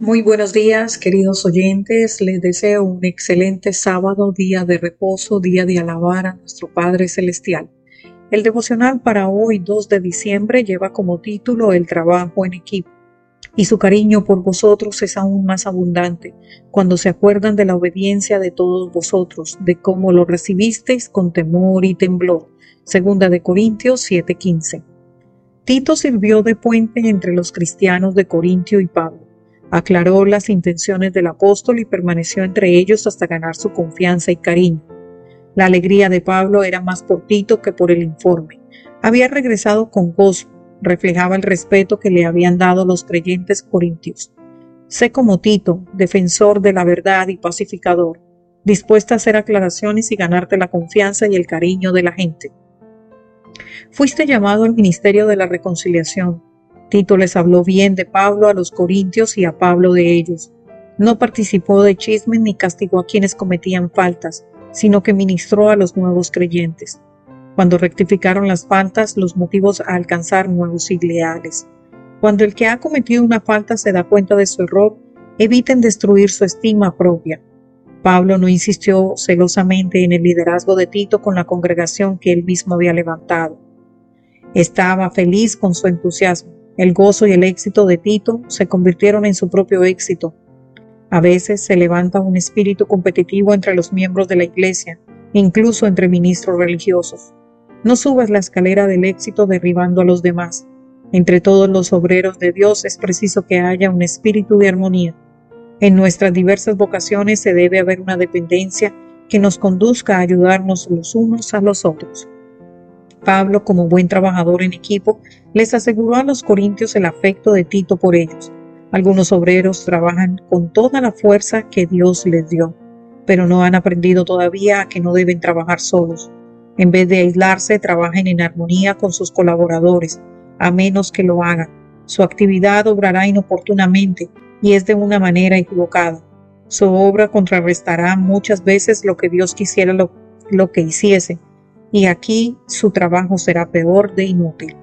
Muy buenos días, queridos oyentes. Les deseo un excelente sábado, día de reposo, día de alabar a nuestro Padre Celestial. El devocional para hoy, 2 de diciembre, lleva como título El trabajo en equipo. Y su cariño por vosotros es aún más abundante cuando se acuerdan de la obediencia de todos vosotros, de cómo lo recibisteis con temor y temblor. Segunda de Corintios 7:15. Tito sirvió de puente entre los cristianos de Corintio y Pablo Aclaró las intenciones del apóstol y permaneció entre ellos hasta ganar su confianza y cariño. La alegría de Pablo era más por Tito que por el informe. Había regresado con gozo, reflejaba el respeto que le habían dado los creyentes corintios. Sé como Tito, defensor de la verdad y pacificador, dispuesta a hacer aclaraciones y ganarte la confianza y el cariño de la gente. Fuiste llamado al ministerio de la reconciliación, Tito les habló bien de Pablo a los corintios y a Pablo de ellos. No participó de chismes ni castigó a quienes cometían faltas, sino que ministró a los nuevos creyentes. Cuando rectificaron las faltas, los motivos a alcanzar nuevos ideales. Cuando el que ha cometido una falta se da cuenta de su error, eviten destruir su estima propia. Pablo no insistió celosamente en el liderazgo de Tito con la congregación que él mismo había levantado. Estaba feliz con su entusiasmo el gozo y el éxito de Tito se convirtieron en su propio éxito. A veces se levanta un espíritu competitivo entre los miembros de la iglesia, incluso entre ministros religiosos. No subas la escalera del éxito derribando a los demás. Entre todos los obreros de Dios es preciso que haya un espíritu de armonía. En nuestras diversas vocaciones se debe haber una dependencia que nos conduzca a ayudarnos los unos a los otros. Pablo, como buen trabajador en equipo, les aseguró a los corintios el afecto de Tito por ellos. Algunos obreros trabajan con toda la fuerza que Dios les dio, pero no han aprendido todavía a que no deben trabajar solos. En vez de aislarse, trabajen en armonía con sus colaboradores, a menos que lo hagan. Su actividad obrará inoportunamente y es de una manera equivocada. Su obra contrarrestará muchas veces lo que Dios quisiera lo, lo que hiciese y aquí su trabajo será peor de inútil.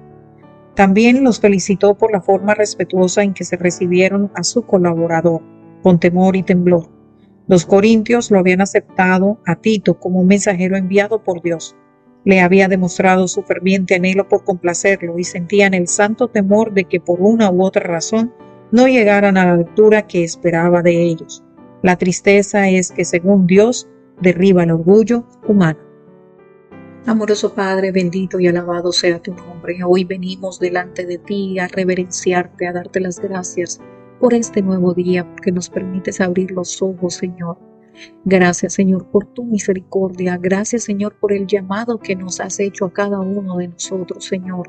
También los felicitó por la forma respetuosa en que se recibieron a su colaborador, con temor y temblor. Los corintios lo habían aceptado a Tito como un mensajero enviado por Dios. Le había demostrado su ferviente anhelo por complacerlo y sentían el santo temor de que por una u otra razón no llegaran a la altura que esperaba de ellos. La tristeza es que según Dios derriba el orgullo humano. Amoroso Padre, bendito y alabado sea tu nombre. Hoy venimos delante de ti a reverenciarte, a darte las gracias por este nuevo día, porque nos permites abrir los ojos, Señor. Gracias, Señor, por tu misericordia. Gracias, Señor, por el llamado que nos has hecho a cada uno de nosotros, Señor.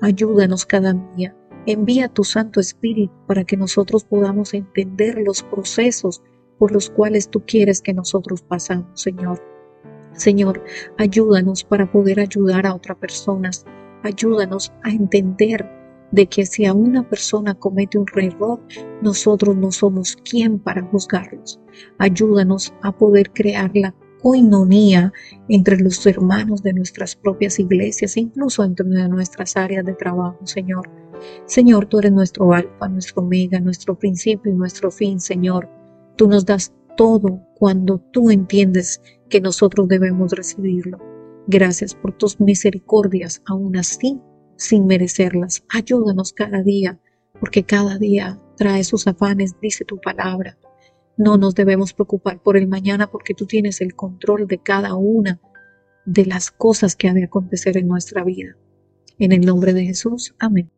Ayúdanos cada día. Envía tu Santo Espíritu para que nosotros podamos entender los procesos por los cuales tú quieres que nosotros pasamos, Señor. Señor, ayúdanos para poder ayudar a otras personas. Ayúdanos a entender de que si a una persona comete un error, nosotros no somos quien para juzgarlos. Ayúdanos a poder crear la coinonía entre los hermanos de nuestras propias iglesias, incluso entre nuestras áreas de trabajo, Señor. Señor, tú eres nuestro alfa, nuestro omega, nuestro principio y nuestro fin, Señor. Tú nos das todo cuando tú entiendes que nosotros debemos recibirlo. Gracias por tus misericordias, aún así, sin merecerlas. Ayúdanos cada día, porque cada día trae sus afanes, dice tu palabra. No nos debemos preocupar por el mañana porque tú tienes el control de cada una de las cosas que ha de acontecer en nuestra vida. En el nombre de Jesús, amén.